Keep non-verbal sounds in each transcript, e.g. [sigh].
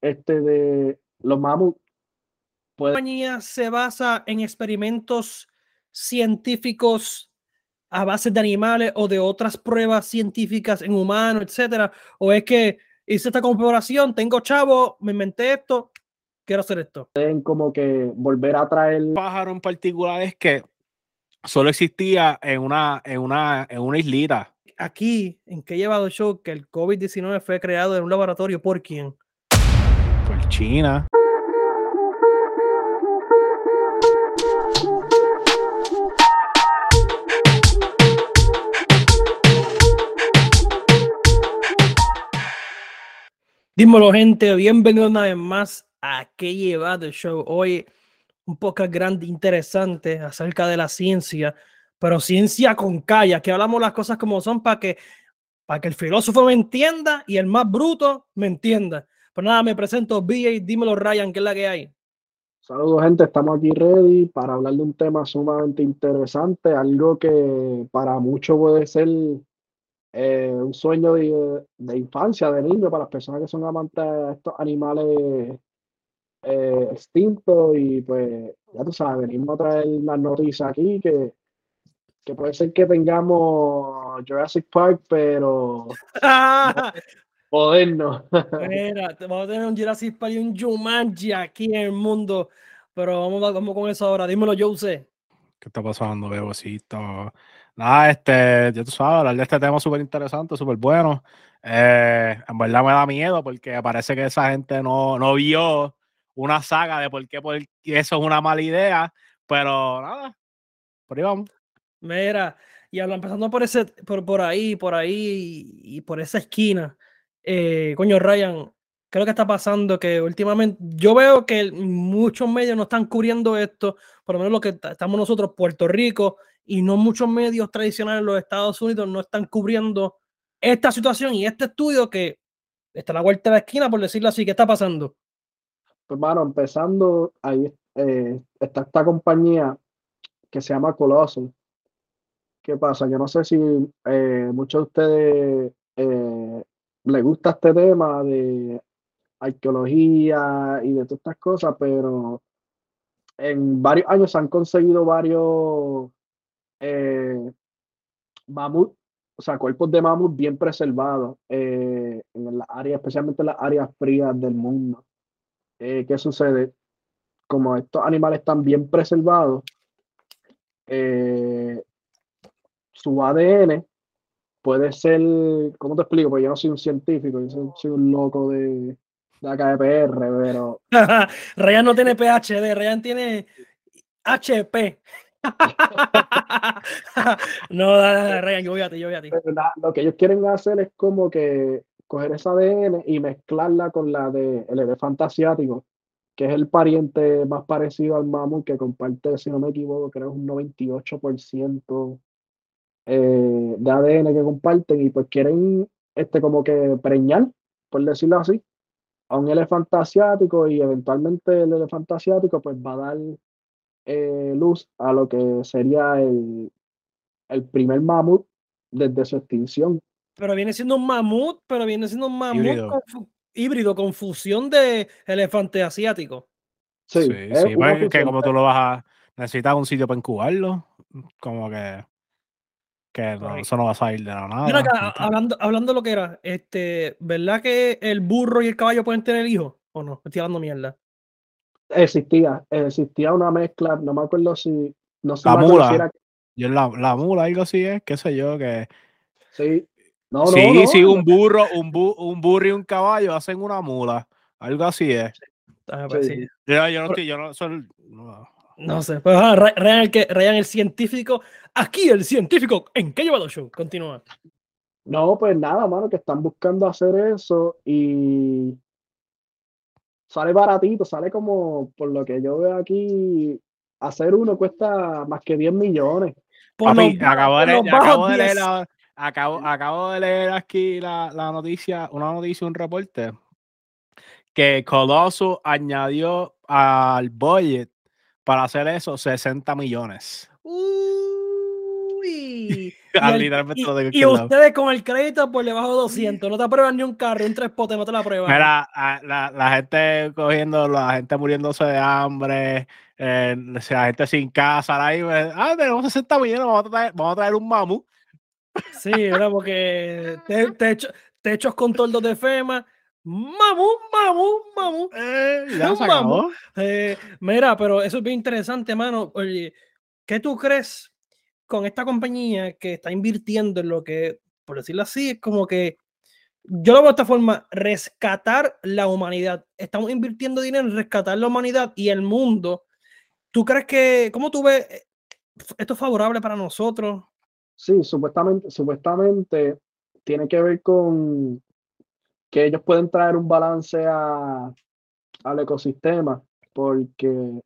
este de los mamuts. La compañía se basa en experimentos científicos a base de animales o de otras pruebas científicas en humanos, etcétera, o es que hice esta comparación, tengo chavo, me inventé esto, quiero hacer esto. Pueden como que volver a traer pájaro en particular es que solo existía en una, en una, en una islita. Aquí, en que he llevado show que el COVID-19 fue creado en un laboratorio por quién? China. Dímelo, gente, bienvenidos una vez más a Que lleva el show. Hoy un poco grande, interesante acerca de la ciencia, pero ciencia con calla, que hablamos las cosas como son para que, para que el filósofo me entienda y el más bruto me entienda. Pues nada, me presento, BA, dímelo, Ryan, ¿qué es la que hay? Saludos, gente. Estamos aquí ready para hablar de un tema sumamente interesante, algo que para muchos puede ser eh, un sueño de, infancia, de niño, para las personas que son amantes de estos animales eh, extintos. Y pues, ya tú sabes, venimos a traer las noticias aquí que, que puede ser que tengamos Jurassic Park, pero [laughs] moderno. [laughs] Mira, vamos a tener un Jurassic Park y un Jumanji aquí en el mundo. Pero vamos, vamos con eso ahora. Dímelo, Jose. ¿Qué está pasando, Bebocito? Nada, este, ya tú sabes, hablar de este tema súper interesante, súper bueno. Eh, en verdad me da miedo porque parece que esa gente no, no vio una saga de por qué, por eso es una mala idea, pero nada, por ahí vamos. Mira, y empezando por ese, por, por ahí, por ahí y, por esa esquina, eh, coño, Ryan, ¿qué es lo que está pasando? Que últimamente yo veo que muchos medios no están cubriendo esto, por lo menos lo que estamos nosotros, Puerto Rico, y no muchos medios tradicionales en los Estados Unidos no están cubriendo esta situación y este estudio que está a la vuelta de la esquina, por decirlo así. ¿Qué está pasando? Pues, bueno, empezando, ahí eh, está esta compañía que se llama Colossal. ¿Qué pasa? Yo no sé si eh, muchos de ustedes eh, les gusta este tema de arqueología y de todas estas cosas, pero en varios años se han conseguido varios eh, mamut, o sea, cuerpos de mamut bien preservados eh, en la área, especialmente en las áreas frías del mundo. Eh, ¿Qué sucede? Como estos animales están bien preservados, su ADN puede ser, ¿cómo te explico? Pues yo no soy un científico, yo soy, un loco de, de AKPR, pero... [laughs] Ryan no tiene PhD, Ryan tiene HP. [laughs] no, dale, Ryan, yo voy a ti, yo voy a ti. lo que ellos quieren hacer es como que coger esa ADN y mezclarla con la del elefante asiático, que es el pariente más parecido al mamut que comparte, si no me equivoco, creo es un 98% eh, de ADN que comparten y pues quieren este como que preñar, por decirlo así, a un elefante asiático y eventualmente el elefante asiático pues va a dar eh, luz a lo que sería el, el primer mamut desde su extinción. Pero viene siendo un mamut, pero viene siendo un mamut híbrido, con fusión de elefante asiático. Sí, sí, pues, que como tú lo vas a necesitar un sitio para incubarlo, como que, que eso no va a salir de la nada. hablando, hablando de lo que era, este, ¿verdad que el burro y el caballo pueden tener hijos? ¿O no? Estoy hablando mierda existía, existía una mezcla, no me acuerdo si, no sé la mula. Yo, la, la, mula, algo así es, qué sé yo, que... Sí, no, sí, sí, un burro, un, un burro y un caballo hacen una mula, algo así es. Ah, pues sí. Yo, yo, no estoy, yo no soy... No, no sé, pues ah, Ryan, el que, Ryan el científico, aquí el científico, ¿en qué llevado show? Continúa. No, pues nada, mano, que están buscando hacer eso y sale baratito, sale como, por lo que yo veo aquí, hacer uno cuesta más que 10 millones. acabo, de leer, acabo, de leer, aquí la, noticia, una noticia, un reporte, que Coloso añadió al budget para hacer eso 60 millones. Uy. [laughs] Y, el- Literalmente y- lo tengo aquí y al lado. ustedes con el crédito por debajo de 200. No te aprueban ni un carro, un tres potes, no te la aprueban. Mira, la, la gente cogiendo, la gente muriéndose de hambre, eh, la gente sin casa, ahí, ah, tenemos 60 millones, vamos a traer, vamos a traer un mamú. Sí, ¿verdad? Porque te, te- techos con toldos de FEMA. Mamú, mamú, mamú. Eh, ya [laughs] se acabó. Eh, mira, pero eso es bien interesante, mano. Oye, ¿qué tú crees con esta compañía que está invirtiendo en lo que, por decirlo así, es como que yo lo veo de esta forma, rescatar la humanidad. Estamos invirtiendo dinero en rescatar la humanidad y el mundo. ¿Tú crees que, cómo tú ves eh, esto es favorable para nosotros? Sí, supuestamente, supuestamente tiene que ver con que ellos pueden traer un balance a- al ecosistema, porque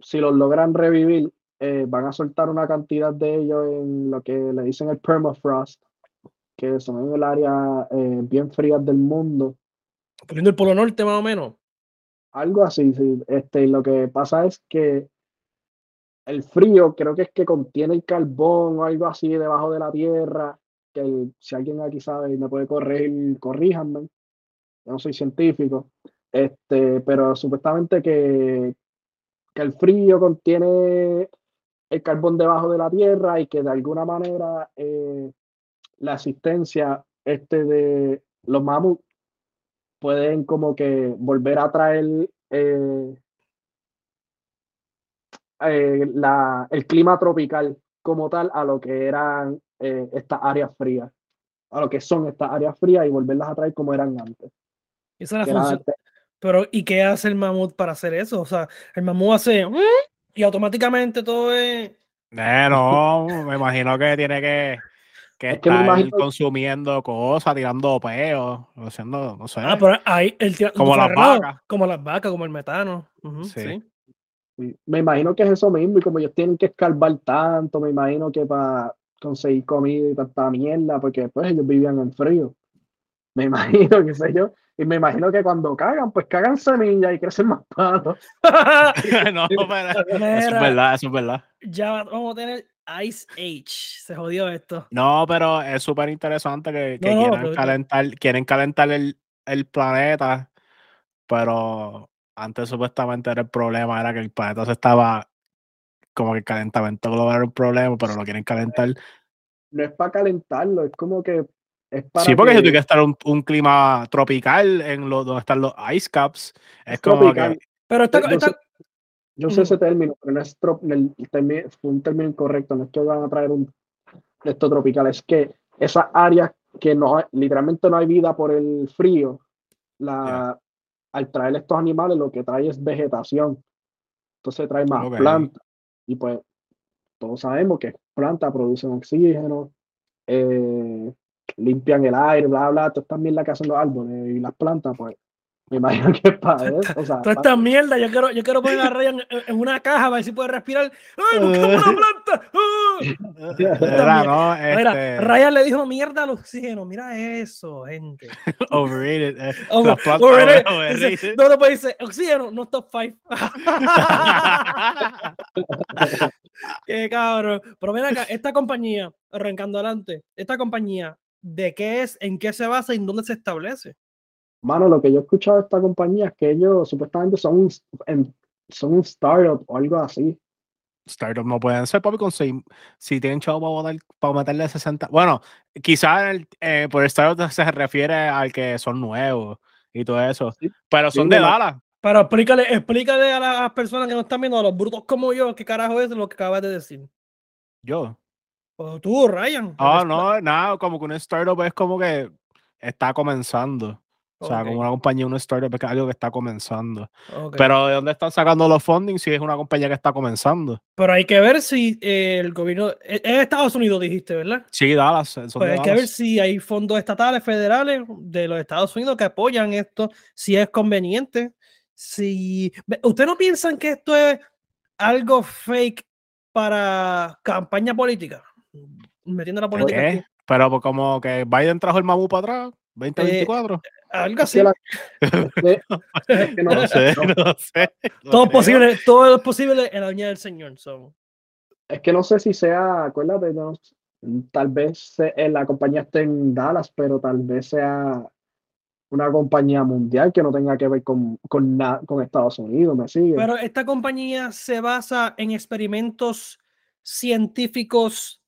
si los logran revivir, eh, van a soltar una cantidad de ellos en lo que le dicen el permafrost, que son en el área eh, bien frías del mundo. Poniendo el Polo Norte más o menos. Algo así, sí. Este, lo que pasa es que el frío creo que es que contiene el carbón o algo así debajo de la tierra, que si alguien aquí sabe y me puede corregir, corríjanme. Yo no soy científico. Este, pero supuestamente que, que el frío contiene el carbón debajo de la tierra y que de alguna manera eh, la existencia este de los mamuts pueden como que volver a traer eh, eh, la, el clima tropical como tal a lo que eran eh, estas áreas frías, a lo que son estas áreas frías y volverlas a traer como eran antes. Esa es la función. Pero, ¿y qué hace el mamut para hacer eso? O sea, el mamut hace y automáticamente todo es. Eh, no, [laughs] me imagino que tiene que, que Es que me estar imagino- consumiendo cosas, tirando peos, haciendo, no sé. Ah, pero ahí el tira- Como las vacas. Como las vacas, como el metano. Sí. Sí, Me imagino que es eso mismo, y como ellos tienen que escarbar tanto, me imagino que para conseguir comida y tanta mierda, porque pues ellos vivían en frío. Me [laughs] imagino, qué sé yo. Y me imagino que cuando cagan, pues cagan semillas y crecen más palos. [laughs] no, [laughs] pero eso es verdad, eso es verdad. ya vamos a tener Ice Age. Se jodió esto. No, pero es súper interesante que, que No, no, quieran calentar, quieren calentar el, el planeta, pero antes supuestamente era el problema, era que el planeta se estaba como que el calentamiento global era un problema, pero lo quieren calentar. No es para calentarlo, es como que es para sí, porque si que- tiene que estar un, un clima tropical en lo, donde están los ice caps, es Es como tropical. que Pero esta, Yo sé- esta- Yo sé ese término, pero no es trop- el un término incorrecto, no es que van a traer un esto tropical, es que esas áreas que no hay- literalmente no hay vida por el frío, la, al traer estos animales lo que trae es vegetación. Entonces trae más plantas. Y pues todos sabemos que plantas producen oxígeno, eh, limpian el aire, bla, bla, todas estas mierdas que hacen los árboles y las plantas, pues me imagino que es para eso. O sea, toda esta mierda, yo quiero, yo quiero poner a Ryan en, en una caja para ver si puede respirar. ¡Ay, buscamos una planta! ¡Ah! era, ¿no? Mira, Este, Ryan le dijo mierda al oxígeno. Mira eso, gente. [laughs] overrated. eh, [laughs] Over- overrated. overrated. Dice, no, después dice, oxígeno, no top 5. [laughs] Qué cabrón. Pero ven acá, esta compañía, arrancando adelante, esta compañía, ¿de qué es, en qué se basa y en dónde se establece? Mano, lo que yo he escuchado de esta compañía es que ellos supuestamente son un, en- son un startup o algo así. Startup no pueden ser, papi, con seis, si tienen chavo para, botar- para meterle 60. Bueno, quizás eh, por startup se refiere al que son nuevos y todo eso, Sí. pero Sí, son de Dallas. Pero explícale, explícale a las personas que no están viendo, a los brutos como yo, qué carajo es lo que acabas de decir. Yo. O tú, Ryan. Ah, porque no, nada, como que un startup es como que está comenzando. O sea, como una compañía, un startup es algo que está comenzando. Pero ¿de dónde están sacando los funding si es una compañía que está comenzando? Pero hay que ver si eh, el gobierno. Es es Estados Unidos, dijiste, ¿verdad? Sí, Dallas. Pues hay que ver si hay fondos estatales, federales de los Estados Unidos que apoyan esto, si es conveniente. Si. ¿Ustedes no piensan que esto es algo fake para campaña política? Metiendo la ¿Por política. qué? Pero pues como que Biden trajo el mamú para atrás, 2024. Algo Es [laughs] que así. no- sé, no- sé. Todo posible, todo es posible en la viña del Señor. so. es que no sé si sea, acuérdate, no, Tal vez eh, la compañía esté en Dallas, pero tal vez sea una compañía mundial que no tenga que ver con, con, na- con Estados Unidos, ¿me sigue? Pero esta compañía se basa en experimentos científicos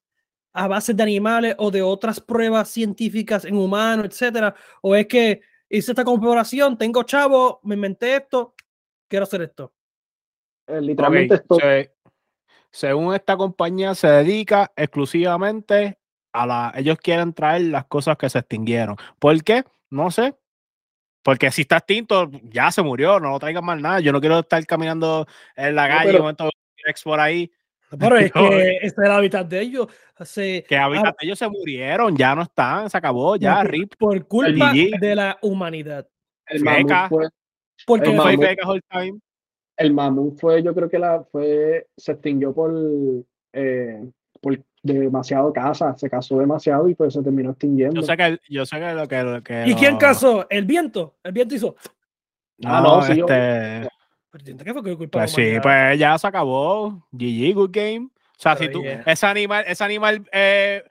a base de animales o de otras pruebas científicas en humanos, etcétera. O es que hice esta comparación, tengo chavo, me inventé esto, quiero hacer esto. Eh, literalmente esto, se- según esta compañía se dedica exclusivamente a la, ellos quieren traer las cosas que se extinguieron. ¿Por qué? No sé. Porque si está extinto, ya se murió, no lo traigan más nada. Yo no quiero estar caminando en la No, calle y pero- un momento por ahí. Pero es No, que [laughs] este es el hábitat de ellos. Se- Que ah, hábitat, ellos se murieron, ya no están, se acabó, ya, por- RIP. por culpa de la humanidad. el feca. mamut fue, Porque El mamut. feca all time. el mamut fue, yo creo que la fue, se extinguió por, eh, por demasiado caza, se casó demasiado y pues se terminó extinguiendo. Yo sé que, yo sé que lo que. lo que ¿Y quién casó? El viento. El viento hizo. Ah, no, sí, yo- este, Pero que fue que culpa Pues sí, humanidad. pues ya se acabó. GG, good game. O sea, Pero si tú, yeah. ese animal, ese animal, eh,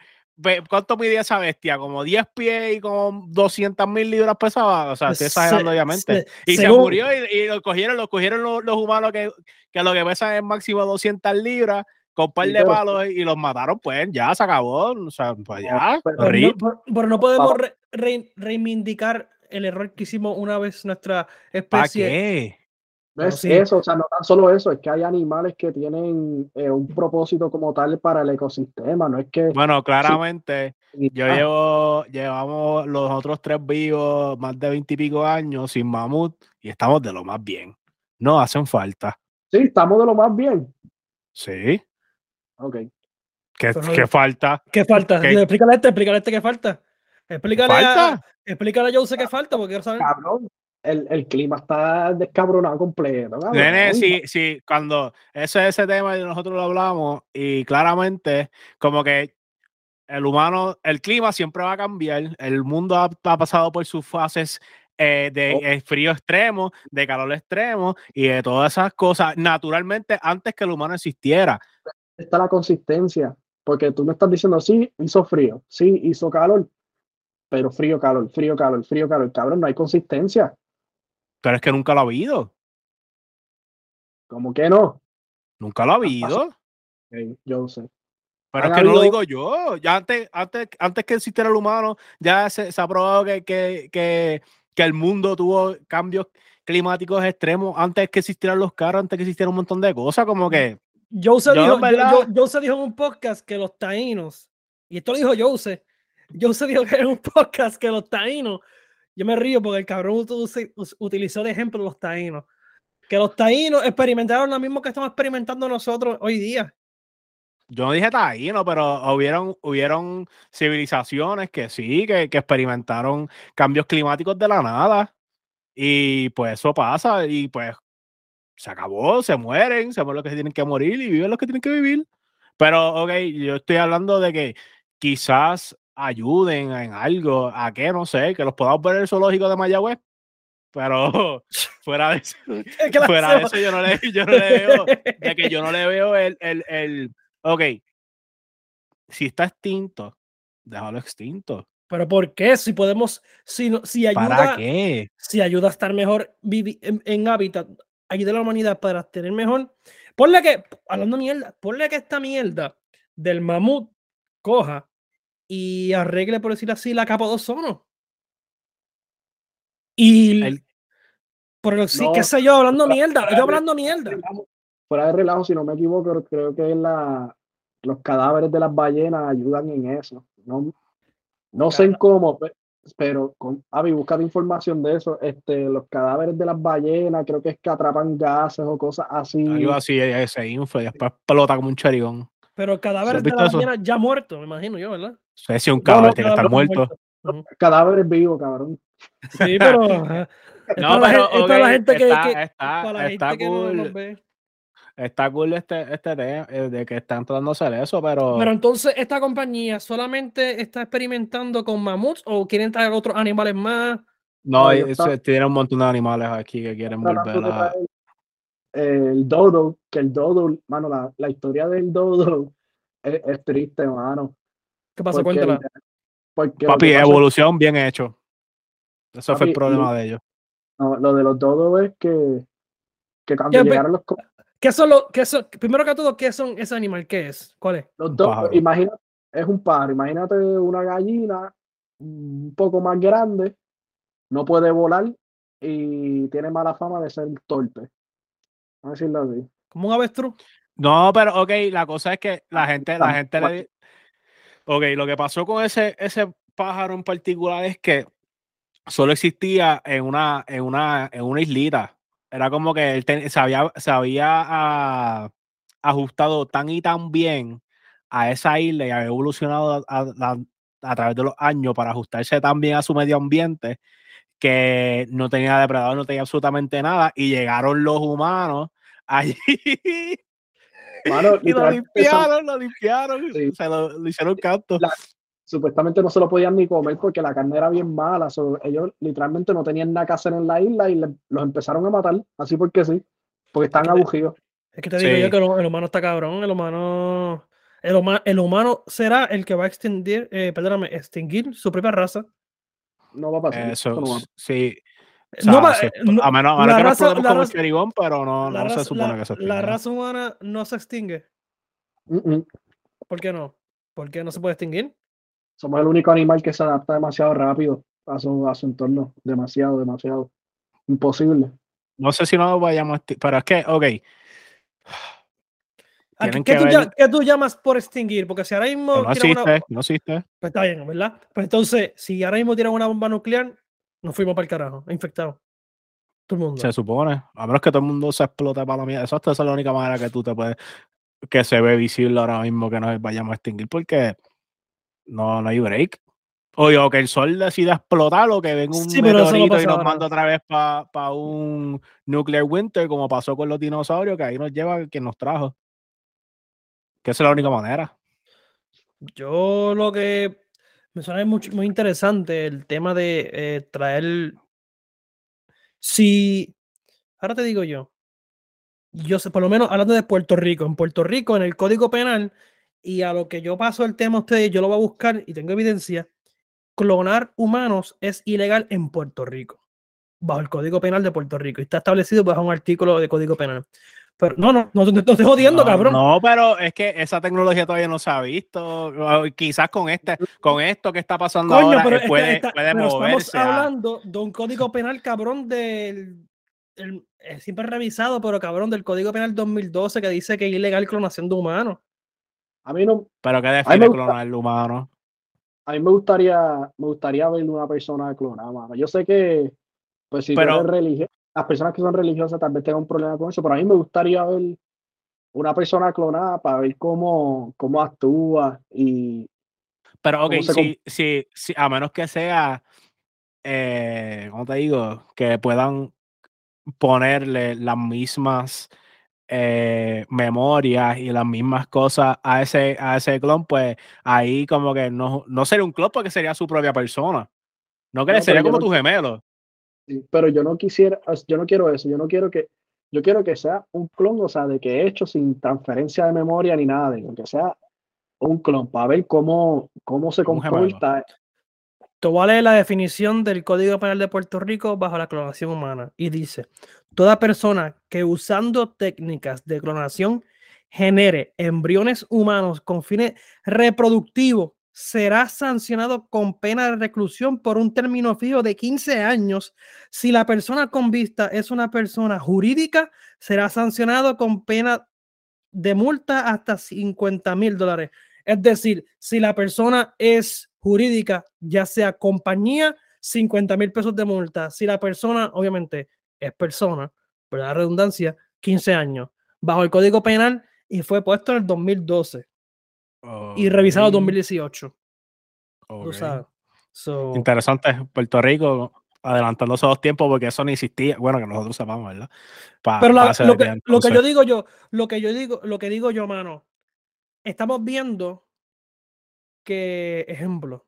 ¿cuánto mide esa bestia? Como 10 pies y como 200 mil libras pesaba. O sea, estoy Se- exagerando, obviamente. se- y se murió y, y lo cogieron, lo cogieron los, los humanos que, que lo que pesan es máximo 200 libras con par de palos y los mataron, pues ya se acabó. O sea, pues ya. pero- no, pero- pero no podemos re- re- reivindicar el error que hicimos una vez nuestra ¿Para especie. qué? No es sí. eso, o sea, no tan solo eso, es que hay animales que tienen eh, un propósito como tal para el ecosistema, no es que... Bueno, claramente. Yo Ah, llevo, llevamos los otros tres vivos más de 20 y pico años sin mamut y estamos de lo más bien. No hacen falta. Sí, estamos de lo más bien. Sí. Ok. ¿Qué, Pero- qué falta? ¿Qué falta? ¿Qué? Explícale a este, explícale a este qué falta. Explícale a, ¿Falta? explícale a Jose qué falta, porque. Cabrón, el, el clima está descabronado completo. cabrón. Nene, sí, sí, cuando ese ese tema y nosotros lo hablamos y claramente como que el humano, el clima siempre va a cambiar, el mundo ha, ha pasado por sus fases eh, de Oh. eh, frío extremo, de calor extremo y de todas esas cosas naturalmente antes que el humano existiera. Está la consistencia, porque tú me estás diciendo, sí, hizo frío, sí, hizo calor, pero frío, calor, frío, calor, frío, calor, cabrón, no hay consistencia. Pero es que nunca lo ha habido, ¿Cómo que no? nunca lo ha habido. Yo sé. Pero es que no lo digo yo. Ya antes, antes, antes que existiera el humano, ya se, se ha probado que, que, que, que el mundo tuvo cambios climáticos extremos antes que existieran los carros, antes que existiera un montón de cosas, como que Jose Yo, dijo, en verdad- yo- yo- Jose dijo en un podcast que los taínos, y esto lo dijo Jose, Jose dijo que en un podcast que los taínos, yo me río porque el cabrón utilizó de ejemplo los taínos, que los taínos experimentaron lo mismo que estamos experimentando nosotros hoy día. yo no dije taíno, pero hubieron, hubieron civilizaciones que sí, que, que experimentaron cambios climáticos de la nada. Y pues eso pasa, y pues se acabó, se mueren, se mueren los que tienen que morir y viven los que tienen que vivir. Pero, ok, yo estoy hablando de que quizás ayuden en algo, a que no sé, que los podamos ver en el zoológico de Mayagüez. Pero [laughs] fuera de eso, [laughs] ¿Qué clase fuera de eso yo no le, [laughs] yo no le veo, de que yo no le veo el, el, el, ok, si está extinto, déjalo extinto. Pero ¿por qué? Si podemos, si, si ¿Para ayuda, qué? si ayuda a estar mejor en, en hábitat, ayuda a la humanidad para tener mejor. Ponle que, hablando mierda, ponle que esta mierda del mamut coja y arregle, por decir así, la capa de ozono. Y, El- pero sí, No, qué sé yo, hablando mierda, yo hablando mierda. Fuera de relajo, si no me equivoco, creo que la, los cadáveres de las ballenas ayudan en eso. No, no sé en cómo, pe- pero con, Avi, búscate información de eso. Este, los cadáveres de las ballenas, creo que es que atrapan gases o cosas así. algo así, eh, se infla y después explota como un cherigón. Pero cadáveres de la eso? ballena ya muerto, me imagino yo, ¿verdad? sé si un No, cabrón no, tiene que estar muerto. Ujú. Cadáveres vivos, cabrón. Sí, pero. [laughs] No, la pero la ok, gente que. está- que- está- para la está gente que no nos cool. ve. Está cool este, este tema eh, de que están tratando de hacer eso, pero, Pero entonces, ¿esta compañía solamente está experimentando con mamuts o quieren traer otros animales más? no, no, y- yo estaba- se- tiene un montón de animales aquí que quieren volver a. el dodo, que el dodo, mano, la, la historia del dodo [laughs] es, es triste, mano. ¿Qué pasó? Porque, Cuéntala. porque Papi, evolución bien hecho. Eso fue el problema de ellos. no, lo de los dodos es que, que cuando ¿Qué, pe- llegaron los, ¿Qué son los, qué son, primero que todo, ¿qué son ese animal? ¿Qué es? ¿Cuál es? los dodos, imagínate, es un pájaro, imagínate una gallina un poco más grande, no puede volar y tiene mala fama de ser torpe. Vamos a decirlo así. ¿Como un avestruz? No, pero ok, la cosa es que la gente, la Ah, gente le. Ok, lo que pasó con ese, ese pájaro en particular es que solo existía en una, en una, en una islita. Era como que él ten- se había, se había ah, ajustado tan y tan bien a esa isla y había evolucionado a, a- a través de los años para ajustarse tan bien a su medio ambiente que no tenía depredador, no tenía absolutamente nada. Y llegaron los humanos [laughs] allí Mano, y lo son- limpiaron, lo limpiaron, Sí. se lo, lo hicieron canto. La- supuestamente no se lo podían ni comer porque la carne era bien mala. so, ellos literalmente no tenían nada que hacer en la isla y le- los empezaron a matar, así porque sí, porque te- aburridos. Es que te digo Sí. yo que el, el humano está cabrón. El humano. El, huma- el humano será el que va a extinguir, eh, perdóname, extinguir su propia raza. No va a pasar. Eso, eso no va a- sí. o no sea, va- sí, no- a menos, a la menos que nos raza- explotemos la como Cherigón, pero no, la, no se raza, supone la- que se la extinga. raza humana no se extingue. Mm. ¿Por qué no? ¿Por qué no se puede extinguir? Somos el único animal que se adapta demasiado rápido a su, a su entorno. Demasiado, demasiado. Imposible. No sé si no vayamos, a pero es que, ok, ¿A Tienen ¿Qué, que tú, ver- ya- qué tú llamas por extinguir? Porque si ahora mismo. no tiran una- existe, no existe. Pues está bien, ¿verdad? Pues entonces, si ahora mismo tiran una bomba nuclear, nos fuimos para el carajo, infectados. Todo el mundo. Se supone. A menos que todo el mundo se explote para la mierda. Eso esa es la única manera que tú te puedes, que se ve visible ahora mismo que nos vayamos a extinguir, porque no, no hay break. Oye, o que el sol decida explotar o que venga un Sí, meteorito y nos manda otra vez para un nuclear winter, como pasó con los dinosaurios, que ahí nos lleva quien nos trajo. Que es la única manera. Yo lo que me suena mucho, muy interesante el tema de eh, traer. Si. Ahora te digo yo. Yo sé, por lo menos hablando de Puerto Rico. En Puerto Rico, en el Código Penal, y a lo que yo paso el tema a ustedes, yo lo voy a buscar y tengo evidencia. Clonar humanos es ilegal en Puerto Rico. Bajo el Código Penal de Puerto Rico. Y está establecido bajo un artículo de Código Penal. Pero no, no, no, no te estoy jodiendo, no, cabrón. No, pero es que esa tecnología todavía no se ha visto. O Quizás con este, con esto que está pasando Coño, ahora, pero, eh, puede, está- puede pero moverse. estamos hablando de un código penal cabrón del el- siempre revisado, pero cabrón del código penal 2012 que dice que es ilegal clonación de humanos. A mí no, pero que define clonar el humano. a mí me gustaría, me gustaría ver una persona clonada, mano. Yo sé que, pues si tú Pero- eres religio- las personas que son religiosas tal vez tengan un problema con eso, pero a mí me gustaría ver una persona clonada para ver cómo, cómo actúa y Pero, ok, ¿Cómo se si, si, si- a menos que sea, eh, ¿cómo te digo? Que puedan ponerle las mismas eh, memorias y las mismas cosas a ese, a ese clon, pues ahí como que no, no sería un clon porque sería su propia persona. No que No, sería como tu gemelo. Sí, pero yo no quisiera, yo no quiero eso, yo no quiero que, yo quiero que sea un clon, o sea, de que he hecho sin transferencia de memoria ni nada de eso, que sea un clon para ver cómo, cómo se comporta. Te voy a leer la definición del Código Penal de Puerto Rico bajo la clonación humana y dice, toda persona que usando técnicas de clonación genere embriones humanos con fines reproductivos será sancionado con pena de reclusión por un término fijo de 15 años. Si la persona con vista es una persona jurídica, será sancionado con pena de multa hasta 50 mil dólares. Es decir, si la persona es jurídica, ya sea compañía, 50 mil pesos de multa. Si la persona, obviamente, es persona, por la redundancia, 15 años. Bajo el Código Penal y fue puesto en el 2012 y revisado en Ok, 2018. Tú ok. sabes. So, Interesante, Puerto Rico adelantándose dos tiempos porque eso no existía. Bueno, que nosotros sepamos, ¿verdad? Pa- Pero la- lo, que, lo que yo digo yo, lo que yo digo, lo que digo yo, mano, estamos viendo que, ejemplo,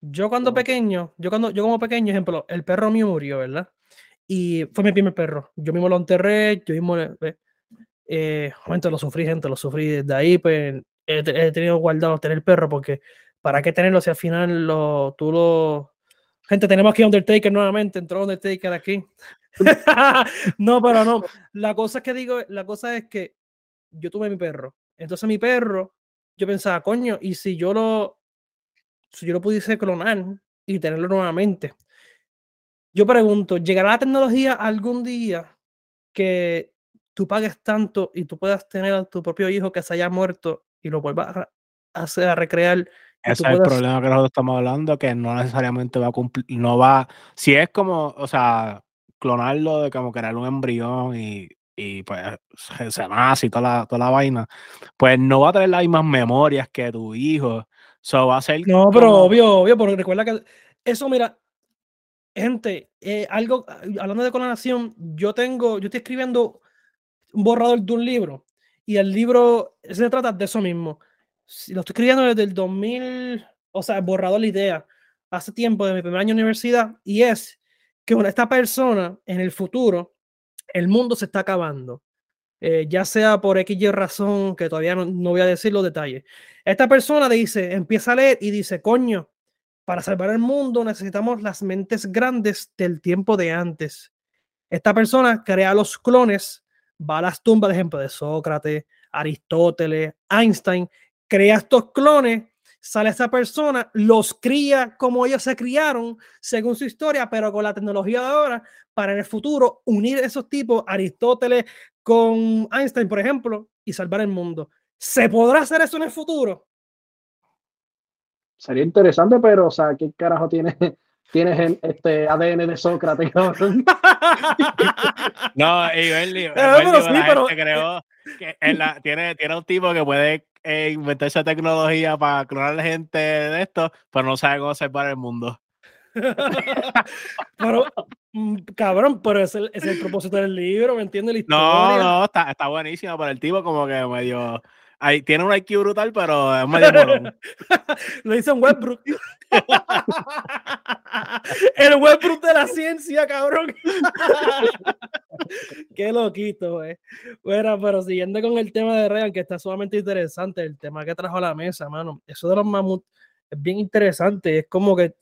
yo cuando Ajá. pequeño, yo cuando, yo como pequeño, ejemplo, el perro mío murió, ¿verdad? Y fue mi primer perro. Yo mismo lo enterré, yo mismo, eh, eh, obviamente lo sufrí, gente, lo sufrí desde ahí, pues he, te- he tenido guardado tener perro porque ¿para qué tenerlo si al final lo, tú lo... Gente, tenemos aquí Undertaker nuevamente, entró Undertaker aquí. [laughs] no, pero no. La cosa es que digo, la cosa es que yo tuve mi perro. Entonces mi perro, yo pensaba, coño, y si yo lo, si yo lo pudiese clonar y tenerlo nuevamente. Yo pregunto, ¿llegará la tecnología algún día que tú pagues tanto y tú puedas tener a tu propio hijo que se haya muerto y lo vuelvas a hacer, a recrear? Ese es el problema que nosotros estamos hablando, que no necesariamente va a cumplir, no va, si es como, o sea, clonarlo de como crear un embrión y, y pues se nace y toda la, toda la vaina, pues no va a tener las mismas memorias que tu hijo. So va a ser. No, pero obvio, obvio, porque recuerda que eso, mira, gente, eh, algo, hablando de clonación, yo tengo, yo estoy escribiendo un borrador de un libro y el libro se trata de eso mismo. Lo estoy escribiendo desde el 2000, o sea, borrador la idea, hace tiempo de mi primer año de universidad y es que con esta persona en el futuro, el mundo se está acabando. Eh, ya sea por X razón, que todavía no, voy a decir los detalles. Esta persona dice, empieza a leer y dice, coño, para salvar el mundo necesitamos las mentes grandes del tiempo de antes. Esta persona crea los clones, va a las tumbas, de ejemplo, de Sócrates, Aristóteles, Einstein, crea estos clones sale esa persona, los cría como ellos se criaron, según su historia, pero con la tecnología de ahora, para en el futuro unir esos tipos, Aristóteles con Einstein, por ejemplo, y salvar el mundo. ¿Se podrá hacer eso en el futuro? Sería interesante, pero, o sea, ¿qué carajo tiene, tienes este ADN de Sócrates? [laughs] no, y [laughs] Bernie, pero, creó que tiene, tiene un tipo que puede eh, inventar esa tecnología para clonar gente de esto, pero no sabe cómo salvar el mundo. [laughs] pero, mm, cabrón, pero es el, es el propósito del libro, ¿me entiendes? No, no, está, está buenísimo, pero el tipo como que medio Ahí, tiene un IQ brutal, pero es medio [laughs] morón. Lo hizo en Westbrook. el Westbrook de la ciencia, cabrón. Qué loquito, güey. Bueno, pero siguiendo con el tema de Ryan, que está sumamente interesante, el tema que trajo a la mesa, mano. Eso de los mamuts es bien interesante. Es como que,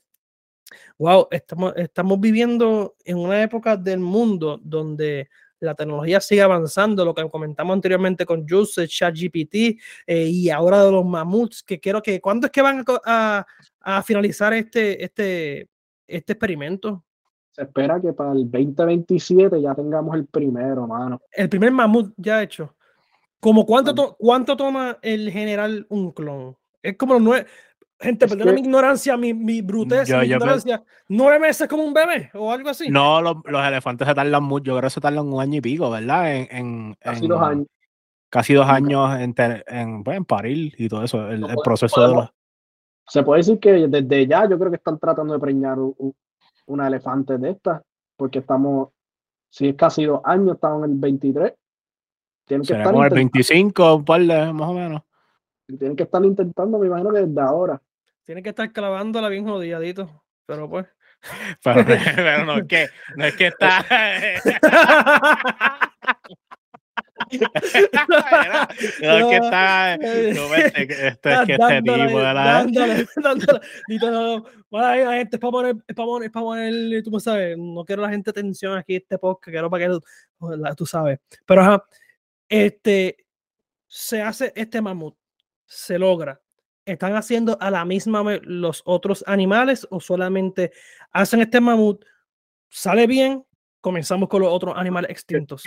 wow, estamos, estamos viviendo en una época del mundo donde la tecnología sigue avanzando, lo que comentamos anteriormente con Juice, ChatGPT eh, y ahora de los mamuts, que quiero que, ¿cuándo es que van a, a, finalizar este, este, este experimento? Se espera que para el 2027 ya tengamos el primero, mano. El primer mamut ya hecho. ¿Como cuánto, cuánto toma el general un clon? Es como nueve, Gente, perdona mi ignorancia, mi, mi brutez, mi ignorancia. ¿Nueve meses como un bebé o algo así? No, los, los, elefantes se tardan mucho. Yo creo que se tardan un año y pico, ¿verdad? En, en casi dos años. Casi dos años en, en, pues, en parir y todo eso, el, proceso de los... Se puede decir que desde ya yo creo que están tratando de preñar una elefante de estas, porque estamos, si es casi dos años, estamos en el 23. Tienen que estar el 25, un par de, más o menos. Tienen que estar intentando, me imagino que desde ahora. Tienen que estar clavándola bien jodidito, pero pues. [laughs] [laughs] Pero, no, es que, no es que está. [laughs] no, es que está. No, este, esto es que este tipo, ¿verdad? Dándole, dándole. Bueno, gente, es para poner, es para poner, es para poner, tú sabes, no quiero la gente tensión aquí este podcast, quiero para que tú sabes. Pero ajá, este, se hace este mamut se logra, ¿están haciendo a la misma vez los otros animales o solamente hacen este mamut, sale bien, comenzamos con los otros animales extintos?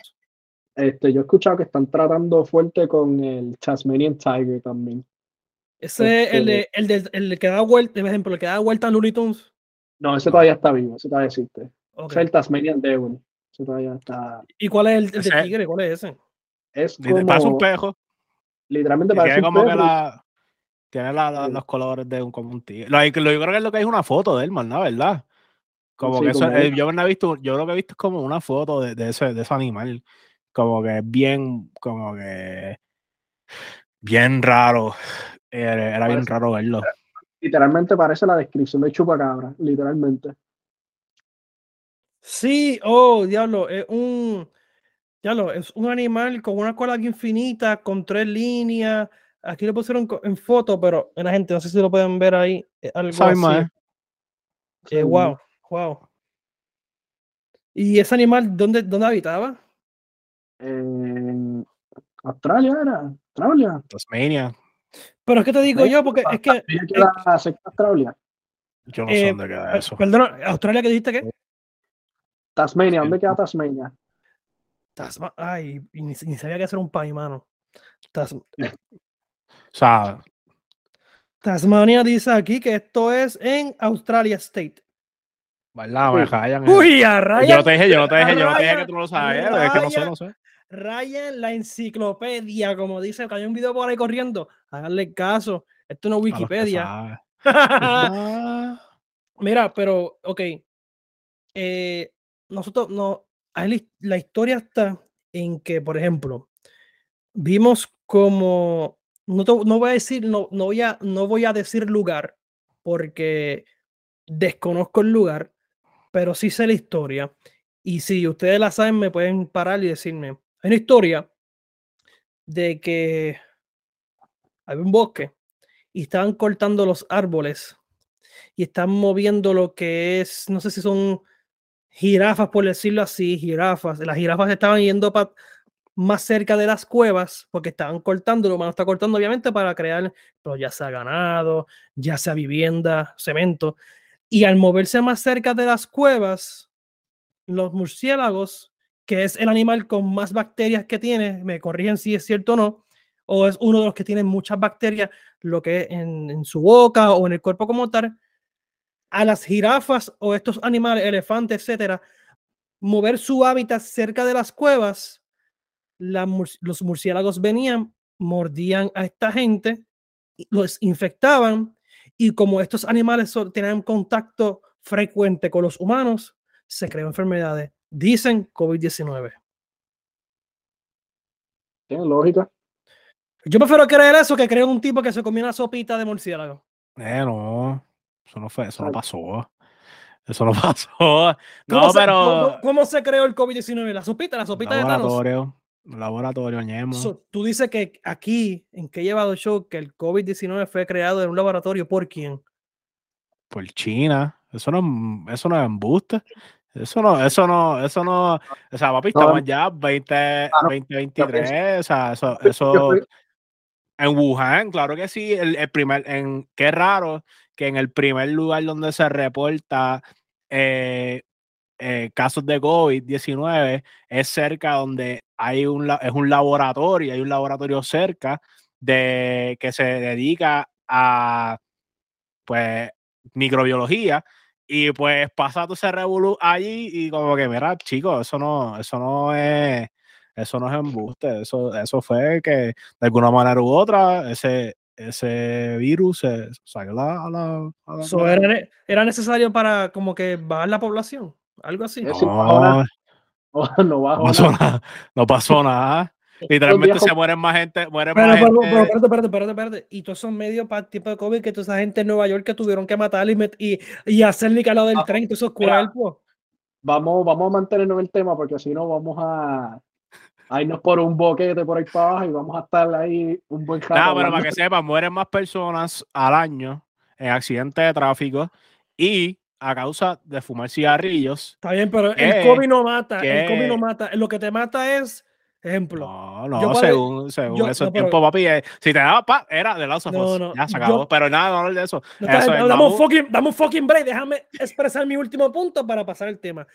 Este, yo he escuchado que están tratando fuerte con el Tasmanian Tiger también. Ese es el, este de, el, el que da vuelta, por ejemplo, el que da vuelta a Looney Tunes. No, ese todavía está vivo, ese todavía existe. Es el Tasmanian Devil. Ese todavía está. ¿Y cuál es el, de tigre? ¿Cuál es ese? Es como... Pasa un pejo. Literalmente parece tiene como que la, tiene los colores de un como un tigre. Lo, yo creo que es lo que es una foto de él, ¿no? ¿Verdad? Como que eso, eh, yo no he visto, yo lo que he visto es como una foto de, de, ese, de ese animal. Como que bien, como que bien raro. Era, bien raro verlo. Literalmente parece la descripción de chupacabra, literalmente. Sí, oh, diablo, es un, ya lo, es un animal con una cola infinita, con tres líneas, aquí lo pusieron en foto, pero la gente, no sé si lo pueden ver ahí. eh, Algo Esa misma, así. ¿eh? Eh, wow, wow. ¿Y ese animal dónde, dónde habitaba? En Australia era, Australia. Tasmania. Pero es que te digo yo, porque es que. Australia. Yo no Eh, sé dónde queda eh, eso. Perdona, ¿Australia que dijiste que? Tasmania, ¿dónde queda Tasmania? Tasma- Ay, ni, ni sabía que era un país, mano. Tas- [laughs] O sea, Tasmania dice aquí que esto es en Australia State. ¿verdad? Me Uy. a Yo Ryan. no te dije, yo no te dije, yo no te dije Ryan, que tú no lo sabías. Es que no sé, Ryan. no sé. Ryan, la enciclopedia, como dice, que hay un video por ahí corriendo. Háganle caso. Esto no es Wikipedia. [laughs] Mira, pero, ok. eh, nosotros, no, la historia está en que, por ejemplo, vimos como, no, no voy a decir, no, no, voy a, no voy a decir lugar, porque desconozco el lugar, pero sí sé la historia. Y si ustedes la saben, me pueden parar y decirme. Hay una historia de que había un bosque y estaban cortando los árboles y están moviendo lo que es, no sé si son jirafas, por decirlo así, jirafas. Las jirafas estaban yendo pa- más cerca de las cuevas porque estaban cortando, lo humano está cortando obviamente para crear, pero ya sea ganado, ya sea vivienda, cemento. Y al moverse más cerca de las cuevas, los murciélagos, que es el animal con más bacterias que tiene, me corrigen si es cierto o no, o es uno de los que tiene muchas bacterias, lo que es en, en su boca o en el cuerpo como tal, a las jirafas o estos animales, elefantes, etcétera, mover su hábitat cerca de las cuevas, mur- los murciélagos venían, mordían a esta gente, los infectaban y como estos animales tenían contacto frecuente con los humanos, se creó enfermedades. Dicen COVID-19. Tiene lógica. Yo prefiero creer eso que creer un tipo que se comió una sopita de murciélago. Eh, no. Eso no fue, eso no pasó. Eso no [laughs] pasó. ¿Cómo No, se, pero. cómo- cómo se creó el COVID-19? La sopita, la sopita de Thanos. Laboratorio. Ñemo. So, tú dices que aquí, en que he llevado el show, que el COVID-19 fue creado en un laboratorio. ¿Por quién? por China. Eso no, es- eso no es embuste. Eso no, eso no, eso no. O sea, papi, No, estamos ya 20, claro, 2023. O sea, eso, eso. En Wuhan, claro que sí. El, el primer, en, qué raro que en el primer lugar donde se reporta eh, eh, casos de COVID-19 es cerca donde hay un, la- es un laboratorio, hay un laboratorio cerca de que se dedica a pues microbiología y pues pasa todo ese revolú allí y como que mira chicos eso no eso no es eso no es embuste eso eso fue que de alguna manera u otra ese ese virus se salió a la, a la- a la- So, era, era necesario para como que bajar la población. Algo así. Decir, ahora- no, [laughs] Oh, no no pasó nada no pasó nada [laughs] literalmente se mueren más gente mueren Pero, más pero, pero, gente espérate, espérate, espérate, espérate. Y todos esos medios para el tipo de COVID que toda esa gente en Nueva York que tuvieron que matar y, met- y, y hacer ni calado del Ah, tren, todos esos cuerpos. Vamos, vamos a mantenernos en el tema porque si no vamos a, a irnos por un boquete por ahí para abajo y vamos a estar ahí un buen rato. Nada, pero para que sepan, mueren más personas al año en accidentes de tráfico y a causa de fumar cigarrillos. Está bien, pero ¿Qué? el COVID no mata. El. COVID no mata. Lo que te mata es, ejemplo. No, Yo no, para- según, según yo- esos no, tiempos, papi. eh, si te daba pa, era de Last of No, Us, no, Ya se yo- acabó. pero nada, no hablar de eso. No está- Eso es, dame, un fucking, dame un fucking break. Déjame expresar mi último punto para pasar el tema.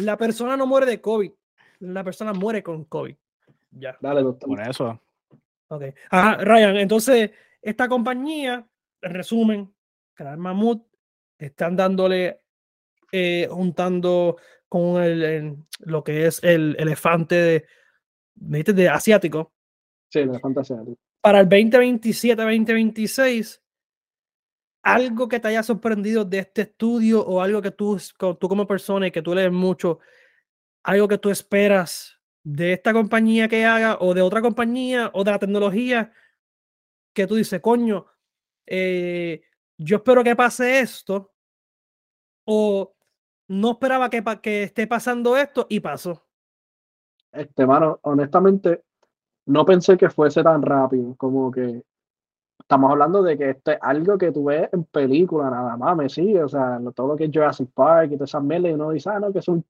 La persona no muere de COVID. La persona muere con COVID. Ya. Dale, doctor. Por eso. Ok. Ajá, Ryan, entonces, esta compañía, en resumen, Canal Mamut, están dándole, eh, juntando con el, el- lo que es el elefante de, de asiático Sí, de fantasía. para el 2027-2026. Algo que te haya sorprendido de este estudio o algo que tú, tú como persona y que tú lees mucho, algo que tú esperas de esta compañía que haga o de otra compañía o de la tecnología que tú dices, coño, eh, yo espero que pase esto o no esperaba que, esté pasando esto y pasó. Este, mano, honestamente, no pensé que fuese tan rápido. Como que estamos hablando de que esto es algo que tú ves en película nada más, me sigue, o sea, todo lo que es Jurassic Park y todas esas mierdas, y uno dice, ah, que es un,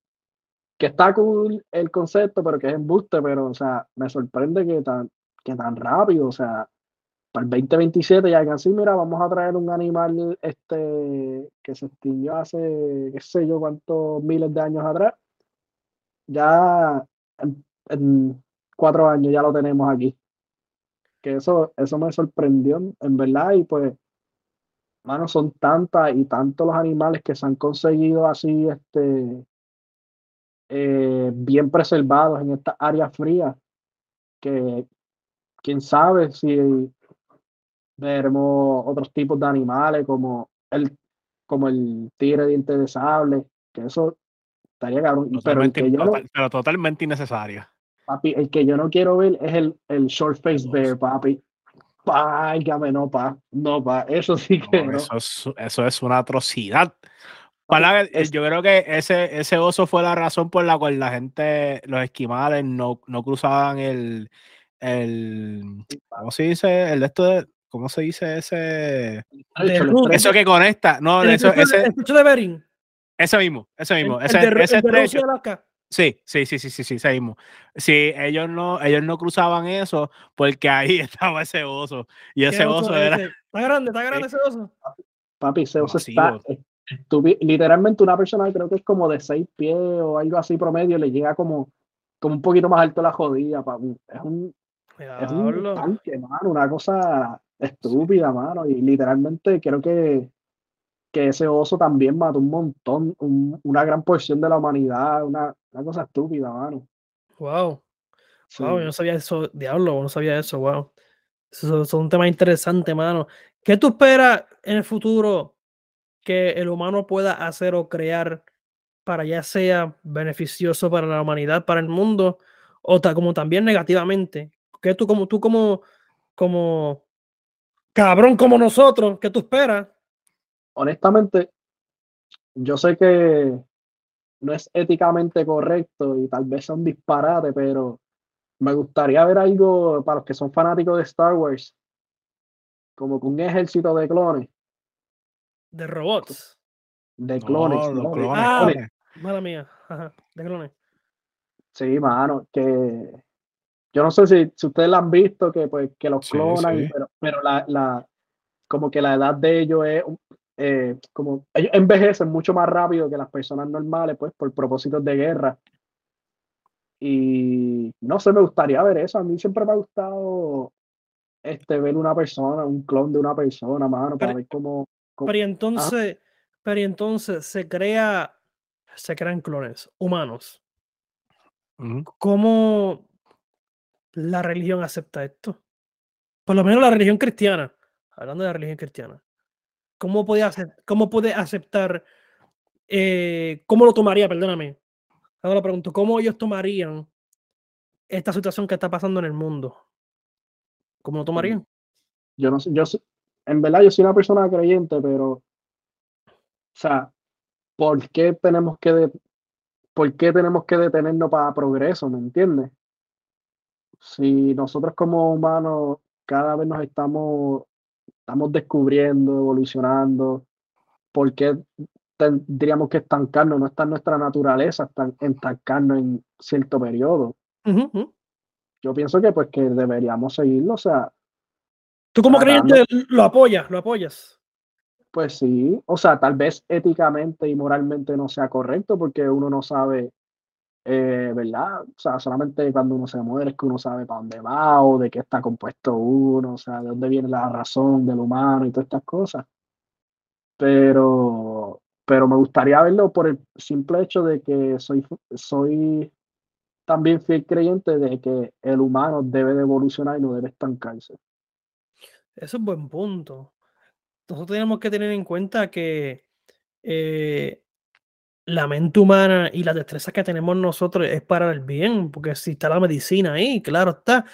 que está cool el concepto, pero que es embuste, pero, o sea, me sorprende que tan, que tan rápido, o sea, para el 2027 ya así, mira, vamos a traer un animal este que se extinguió hace, qué sé yo, cuántos miles de años atrás, ya en cuatro años ya lo tenemos aquí. Que eso, eso me sorprendió, en verdad, y pues, mano, son tantas y tantos los animales que se han conseguido así, este, eh, bien preservados en estas áreas frías, que quién sabe si veremos otros tipos de animales como el, como el tigre diente de sable, que eso estaría cabrón. pero, pero totalmente innecesario. Papi, el que yo no quiero ver es el, el short face bear, papi. Págame, no, pa. No, pa. Eso sí que no. Eso, es, eso es una atrocidad. Para, eh, yo creo que ese, ese oso fue la razón por la cual la gente, los esquimales, no, no cruzaban el, el. ¿Cómo se dice? El de esto de. ¿Cómo se dice ese? eso que conecta. No, el eso, ese. de Bering. Ese mismo, ese mismo. ese, ese Sí, sí, sí, sí, sí, sí, seguimos. Sí, ellos no, ellos no cruzaban eso porque ahí [laughs] estaba ese oso. Y ese oso, era. Está grande, está grande ese oso. Papi, ese oso está. literalmente una persona creo que es como de seis pies o algo así promedio, le llega como, como un poquito más alto la jodida, papi. Es un, es un tanque, mano, una cosa estúpida, mano. Y literalmente creo que que ese oso también mató un montón, una gran porción de la humanidad, una, cosa estúpida, mano. Wow. Wow, yo no sabía eso, diablo, no sabía eso, wow. Eso, es un tema interesante, mano. ¿Qué tú esperas en el futuro que el humano pueda hacer o crear para ya sea beneficioso para la humanidad, para el mundo, o como también negativamente? ¿Qué tú como tú como como cabrón como nosotros, qué tú esperas honestamente, yo sé que no es éticamente correcto y tal vez sea un disparate, pero me gustaría ver algo para los que son fanáticos de Star Wars, como con un ejército de clones. De robots. De clones. Ah, mala mía. de clones. Sí, mano, que yo no sé si, si ustedes la han visto, que pues que los clonan, pero, pero la, la, como que la edad de ellos es eh, como ellos envejecen mucho más rápido que las personas normales, pues por propósitos de guerra. Y no sé, me gustaría ver eso. A mí siempre me ha gustado este, ver una persona, un clon de una persona, mano, para ver cómo. pero entonces, pero entonces se crea, se crean clones humanos. ¿Cómo la religión acepta esto? Por lo menos la religión cristiana, hablando de la religión cristiana. ¿Cómo puede, cómo puede aceptar, eh, cómo lo tomaría, perdóname? Ahora pregunto, ¿cómo ellos tomarían esta situación que está pasando en el mundo? ¿Cómo lo mm, tomarían? Yo no sé, yo en verdad yo soy una persona creyente, pero, o sea, ¿por qué tenemos que, por qué tenemos que detenernos para progreso? ¿Me entiendes? Si nosotros como humanos cada vez nos estamos estamos descubriendo, evolucionando, ¿por qué tendríamos que estancarnos? No está en nuestra naturaleza estancarnos en cierto periodo. Yo pienso que pues que deberíamos seguirlo, o sea. ¿Tú como creyente lo apoyas, lo apoyas? Pues sí, o sea, tal vez éticamente y moralmente no sea correcto porque uno no sabe eh, ¿verdad? O sea, solamente cuando uno se muere es que uno sabe para dónde va o de qué está compuesto uno, o sea, de dónde viene la razón del humano y todas estas cosas. Pero, pero me gustaría verlo por el simple hecho de que soy, soy también fiel creyente de que el humano debe de evolucionar y no debe estancarse. Eso es buen punto. Nosotros tenemos que tener en cuenta que eh, la mente humana y las destrezas que tenemos nosotros es para el bien, porque si está la medicina ahí, claro está.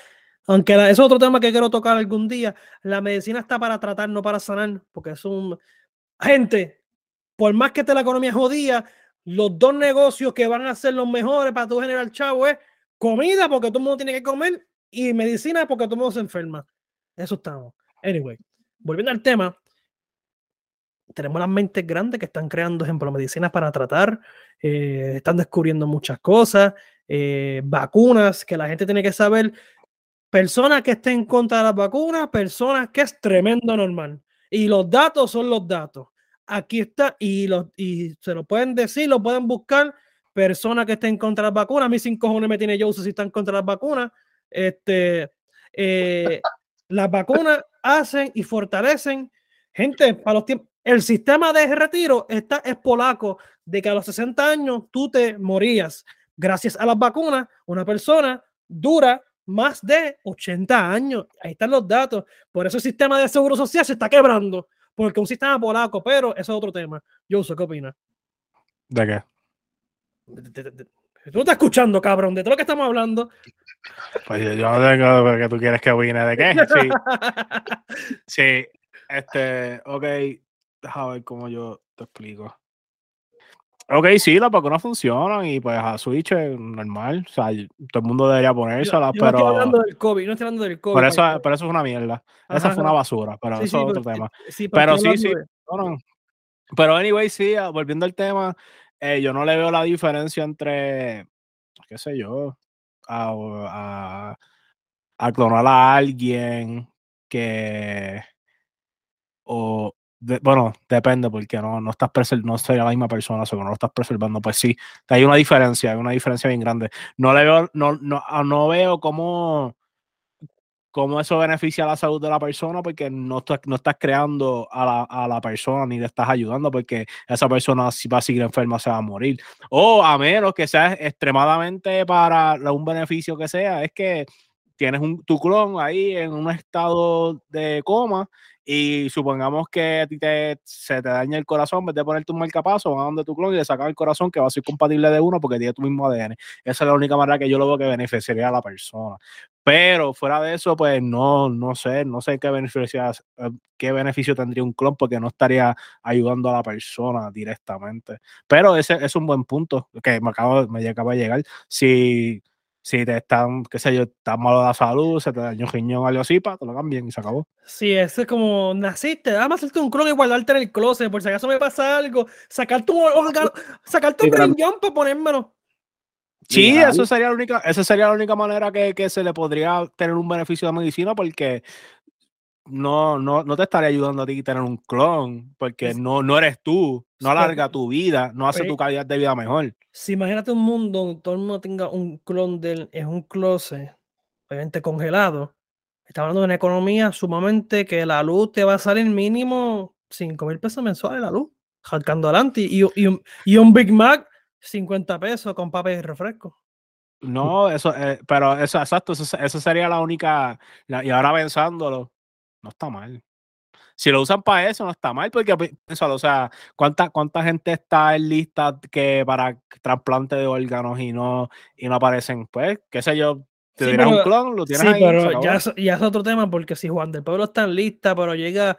Aunque es otro tema que quiero tocar algún día, la medicina está para tratar, no para sanar, porque es un... Gente, por más que esté la economía jodida, los dos negocios que van a ser los mejores para tu generar chavo es comida, porque todo el mundo tiene que comer, y medicina, porque todo el mundo se enferma. Eso estamos. Anyway, volviendo al tema, tenemos las mentes grandes que están creando, ejemplo, medicinas para tratar, eh, están descubriendo muchas cosas, eh, vacunas que la gente tiene que saber, personas que estén en contra de las vacunas, personas que es tremendo normal. Y los datos son los datos. Aquí está, y, y se lo pueden decir, lo pueden buscar, personas que estén contra las vacunas. A mí sin cojones me tiene yo si están contra las vacunas. Este, eh, las vacunas hacen y fortalecen. Gente, para los tiempos, el sistema de retiro está, es polaco, de que a los 60 años tú te morías. Gracias a las vacunas, una persona dura más de 80 años. Ahí están los datos. Por eso el sistema de seguro social se está quebrando, porque un sistema polaco, pero eso es otro tema. Yo ¿qué opinas? ¿De qué? Tú estás escuchando, cabrón, de todo lo que estamos hablando. Pues yo, no tengo que tú quieres que opine de qué. Sí. [laughs] sí. Este, ok. Déjame ver cómo yo te explico. Ok, sí, las vacunas funcionan y pues a Switch es normal. O sea, todo el mundo debería ponérselas, pero. No estoy hablando del COVID, no estoy hablando del COVID. Pero eso, pero eso es una mierda. Esa fue una basura, pero eso es otro tema. pero sí, sí. Pero anyway, sí, ah, volviendo al tema, eh, yo no le veo la diferencia entre, qué sé yo, a, a, clonar a alguien que, o, bueno, depende porque no, no estás no sería la misma persona, o no lo estás preservando, pues sí, hay una diferencia, hay una diferencia bien grande. No le veo, no, no, no veo cómo cómo eso beneficia a la salud de la persona porque no no estás creando a la, a la, persona ni le estás ayudando porque esa persona si va a seguir enferma se va a morir. O a menos que sea extremadamente para un beneficio que sea, es que tienes un, tu clon ahí en un estado de coma y supongamos que a ti te, se te daña el corazón, en vez de ponerte un marcapaso, van a donde tu clon y le sacan el corazón que va a ser compatible de uno porque tiene tu mismo ADN. Esa es la única manera que yo lo veo que beneficiaría a la persona. Pero fuera de eso, pues no, no sé, no sé qué beneficio, eh, qué beneficio tendría un clon porque no estaría ayudando a la persona directamente. Pero ese es un buen punto que me acabo, me acaba de llegar. Si si te están, qué sé yo, estás malo de la salud, se te dañó un riñón, algo así, pa, te lo cambian y se acabó. Sí, eso es como naciste, dame hacerte un clon y guardarte en el closet, por si acaso me pasa algo, sacar tu [laughs] órgano, sacar tu riñón para ponérmelo. Sí, eso sería la única, esa sería la única manera que, que, se le podría tener un beneficio de medicina, porque no, no, no te estaría ayudando a ti tener un clon, porque no, no eres tú, no alarga tu vida, no hace tu calidad de vida mejor. Si imagínate un mundo donde todo el mundo tenga un clon de él en un closet, obviamente congelado, está hablando de una economía sumamente que la luz te va a salir mínimo 5 mil pesos mensuales la luz, jalcando adelante, y, y, un, y un Big Mac, 50 pesos con papel y refresco. No, eso, eh, pero eso, exacto, eso, eso, sería la única, y ahora pensándolo, no está mal. Si lo usan para eso, no está mal, porque o sea, ¿cuánta, cuánta gente está en lista que para trasplante de órganos y no, y no aparecen? Pues, qué sé yo, te sí, un clon, lo tienes sí, pero ya, ya, es otro tema, porque si Juan del Pueblo está en lista, pero llega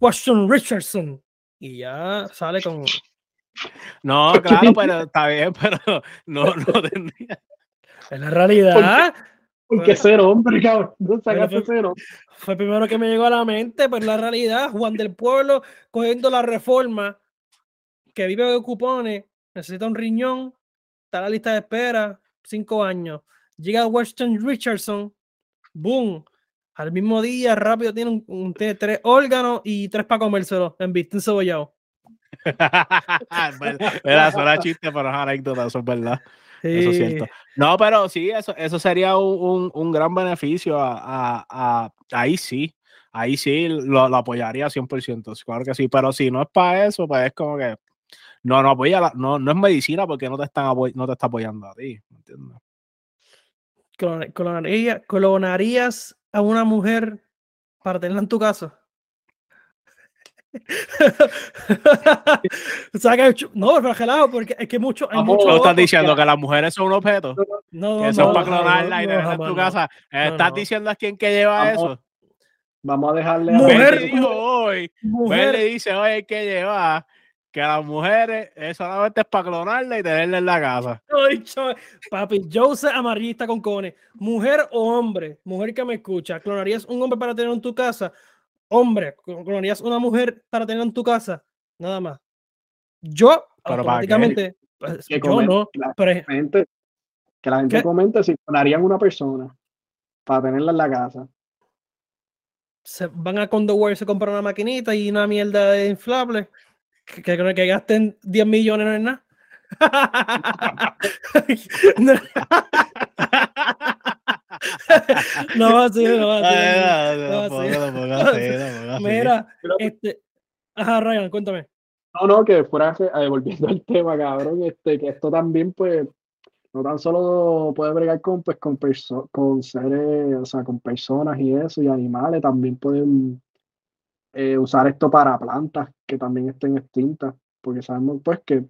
Washington Richardson y ya sale con. No, [laughs] claro, pero está bien, pero [laughs] no, no tendría. Es la realidad. Porque ser hombre, cabrón. No fue, cero. Fue primero que me llegó a la mente, pero la realidad, Juan del Pueblo cogiendo la reforma, que vive de cupones, necesita un riñón, está en la lista de espera, cinco años. Llega Weston Richardson, boom, al mismo día, rápido tiene un, tres órganos y tres para comérselo en vista cebollado. [laughs] Era solo chiste, pero es anécdota, eso Eso es cierto. No, pero sí, eso, eso sería un, un gran beneficio. A, a, a, ahí sí, ahí sí lo, lo, apoyaría 100%. Claro que sí, pero si no es para eso, pues es como que no, no apoya, no, no es medicina porque no te, están no te está apoyando a ti. ¿entiendes? ¿Clonarías a una mujer para tenerla en tu casa? [laughs] no, pero porque es que mucho. Hay mucho ¿No estás diciendo que las mujeres son un objeto? No, que son para clonarla y tenerla en tu casa. ¿Estás diciendo a quién que lleva eso? Vamos a dejarle a mujer, dijo hoy. Mujer le dice hoy hay que llevar que las mujeres es solamente es para clonarla y tenerla en la casa. Papi, yo sé amarillista con cones. Mujer o hombre, mujer que me escucha, ¿clonarías un hombre para tener en tu casa? Hombre, clonarías una mujer para tener en tu casa, nada más. Yo, automáticamente, pues, Que yo no, la pero gente- que la gente ¿Qué? comente si clonarían una persona para tenerla en la casa. se van a Condoware y se compran una maquinita y una mierda de inflable que, que, que gasten 10 millones no es nada. [laughs] no va a ser, no va a ser. Mira, este. Ajá, Ryan, cuéntame. No, no, que fuera, eh, volviendo al tema, cabrón, este, que esto también, pues, no tan solo puede bregar con, pues, con, perso- con seres, o sea, con personas y eso, y animales, también pueden eh, usar esto para plantas que también estén extintas, porque sabemos, pues, que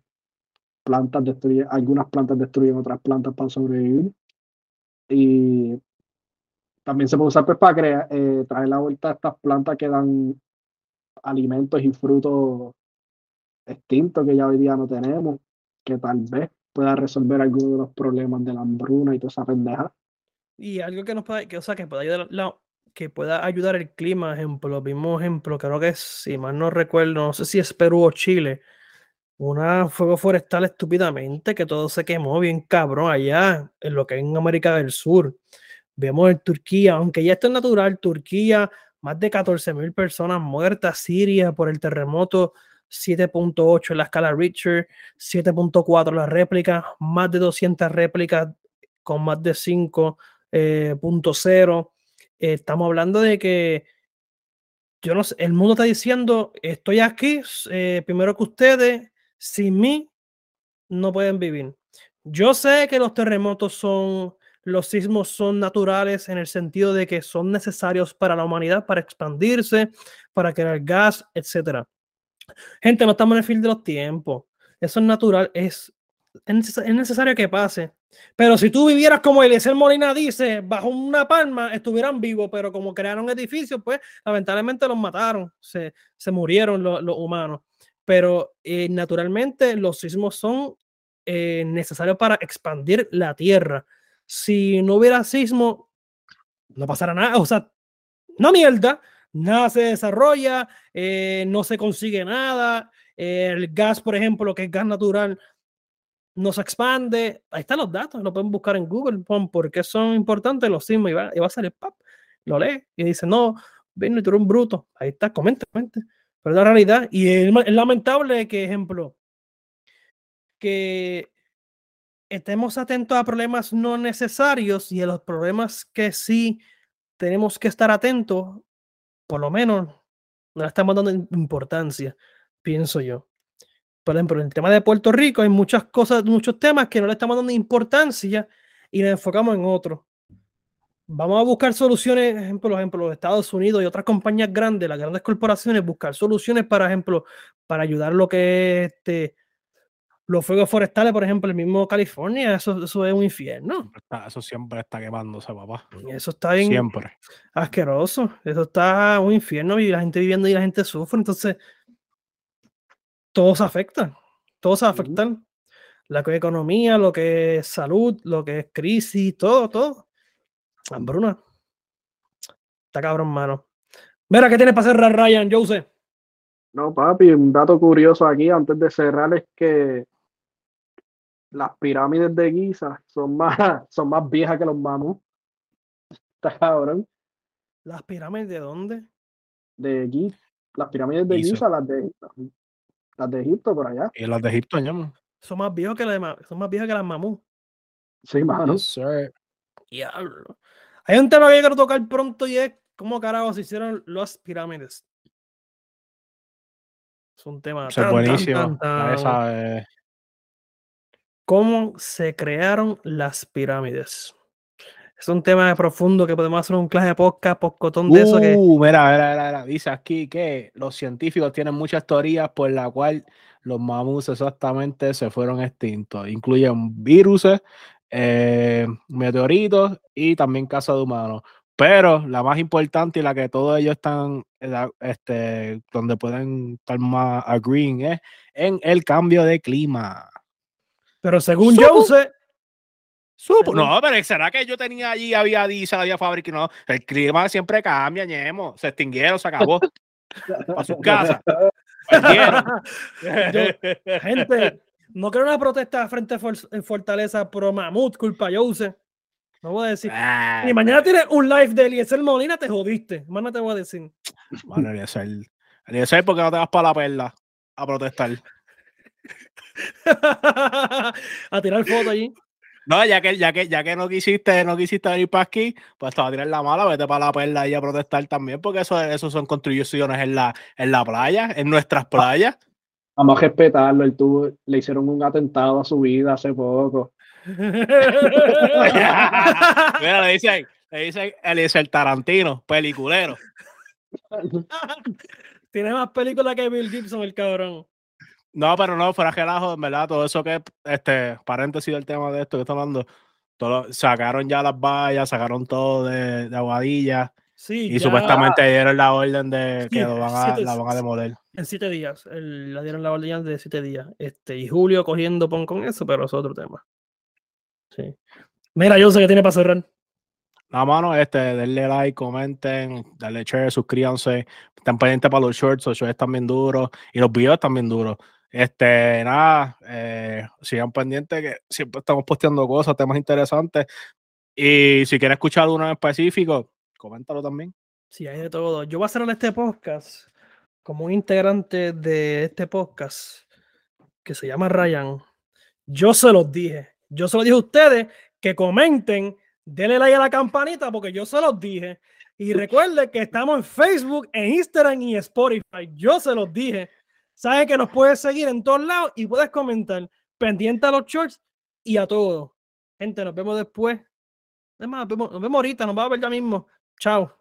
plantas destruyen, algunas plantas destruyen otras plantas para sobrevivir, y también se puede usar, pues, para crear, eh, traer la vuelta a estas plantas que dan alimentos y frutos extintos que ya hoy día no tenemos, que tal vez pueda resolver algunos de los problemas de la hambruna y toda esa pendeja. Y algo que nos pueda, que, o sea, que pueda ayudar, la- que pueda ayudar el clima, ejemplo, vimos ejemplo, creo que es, si mal no recuerdo, no sé si es Perú o Chile, una fuego forestal estúpidamente que todo se quemó bien cabrón allá, en lo que es en América del Sur. Vemos en Turquía, aunque ya esto es natural, Turquía, más de 14 mil personas muertas, Siria por el terremoto, 7.8 en la escala Richter, 7.4 la réplica, más de 200 réplicas con más de 5.0. Eh, estamos hablando de que, yo no sé, el mundo está diciendo, estoy aquí, eh, primero que ustedes, sin mí, no pueden vivir. Yo sé que los terremotos son, los sismos son naturales en el sentido de que son necesarios para la humanidad, para expandirse, para crear gas, etcétera. Gente, no estamos en el fin de los tiempos. Eso es natural, es, es necesario que pase. Pero si tú vivieras como Eliezer Molina dice, bajo una palma, estuvieran vivos, pero como crearon edificios, pues lamentablemente los mataron, se, se murieron los, los humanos. Pero eh, naturalmente los sismos son eh, necesarios para expandir la tierra. Si no hubiera sismo, no pasará nada. O sea, no mierda, nada se desarrolla, eh, no se consigue nada. eh, el gas, por ejemplo, que es gas natural, no se expande. Ahí están los datos, lo pueden buscar en Google, pon por qué son importantes los sismos y va, y va a salir, pap, lo lee y dice, no, ven, tú eres un bruto. Ahí está, comente, comente. Pero la realidad. Y es, es lamentable que, ejemplo, que estemos atentos a problemas no necesarios y a los problemas que sí tenemos que estar atentos, por lo menos no le estamos dando importancia, pienso yo. Por ejemplo, en el tema de Puerto Rico hay muchas cosas, muchos temas que no le estamos dando importancia y nos enfocamos en otros. Vamos a buscar soluciones, ejemplo, por ejemplo, los Estados Unidos y otras compañías grandes, las grandes corporaciones, buscar soluciones para ejemplo, para ayudar lo que es este, los fuegos forestales, por ejemplo, el mismo California, eso, eso es un infierno. Eso siempre está quemándose, papá. Eso está bien Siempre. asqueroso. Eso está un infierno y la gente viviendo y la gente sufre. Entonces, todo se afecta. Todo se va a afectar. La que es economía, lo que es salud, lo que es crisis, todo, todo. Hambruna. Está cabrón, mano. Mira, ¿qué tienes para cerrar, Ryan? Yo sé. No, papi, un dato curioso aquí antes de cerrar es que las pirámides de Giza son más, [laughs] son más viejas que los mamus. Está cabrón. ¿Las pirámides de dónde? De Giza. Las pirámides de Giza. Giza, las de las de Egipto por allá. Y las de Egipto, ñamo. Son más viejos que, las de son más viejas que las mamú. Sí, mano. Yes, sir. Diablo. Hay un tema que quiero tocar pronto y es cómo carajo se hicieron las pirámides. Es un tema es tan, buenísimo. tan, tan-. ¿Cómo se crearon las pirámides? Es un tema profundo que podemos hacer un clase de podcast, podcotón de eso que Uh, mira, mira, mira, mira, dice aquí que los científicos tienen muchas teorías por la cual los mamuts exactamente se fueron extintos. Incluyen virus, eh, meteoritos y también caza de humanos. Pero la más importante y la que todos ellos están, eh, este, donde pueden estar más agreeing es en el cambio de clima. Pero según Supo. yo sé, Supo- No, pero ¿será que yo tenía allí, había diésel, había fábrica? No, el clima siempre cambia, ñemo. Se extinguieron, se acabó. [laughs] Para sus casas. Perdieron. Gente, no quiero una protesta frente a For- en Fortaleza pro Mamut, culpa Jose. No voy a decir. Ah, Y mañana tienes un live de Eliezer Molina, te jodiste. Más no te voy a decir. [laughs] Mano, Eliezer. Eliezer, ¿por qué no te vas para la perla a protestar? [laughs] a tirar foto allí. No, ya que, ya que, ya que no quisiste, no quisiste venir para aquí, pues te vas a tirar la mala, vete para la perla y a protestar también, porque eso, eso son contribuciones en la, en la playa, en nuestras playas. Vamos a respetarlo. Él tuvo, le hicieron un atentado a su vida hace poco. Mira, le dicen, le dicen Eliezer Tarantino, peliculero. Tiene más películas que Bill Gibson, el cabrón. No, pero no, fuera relajo, en verdad, todo eso que, este, paréntesis del tema de esto que estoy hablando, todo, sacaron ya las vallas, sacaron todo de, de Aguadilla Sí, y ya supuestamente dieron la orden de que Sí, lo van a, siete- la van a demoler. en siete días. el- la dieron la orden de siete días. Este, y Julio cogiendo pon con eso, pero es otro tema. Sí. Mira, yo sé que tiene para cerrar. Nada, mano, este, denle like, comenten, denle share, suscríbanse, estén pendientes para los shorts, los shorts están bien duros y los videos están bien duros. Este, nada, eh, sigan pendientes que siempre estamos posteando cosas, temas interesantes. Y si quieres escuchar uno en específico, coméntalo también. Sí, hay de todo. Yo voy a cerrar este podcast como un integrante de este podcast que se llama Ryan. Yo se los dije. Yo se los dije a ustedes que comenten, denle like a la campanita porque yo se los dije. Y [laughs] recuerden que estamos en Facebook, en Instagram y Spotify. Yo se los dije. Saben que nos puedes seguir en todos lados y puedes comentar pendiente a los shorts y a todo. Gente, nos vemos después. Es más, nos vemos, nos vemos ahorita, nos vamos a ver ya mismo. Ciao.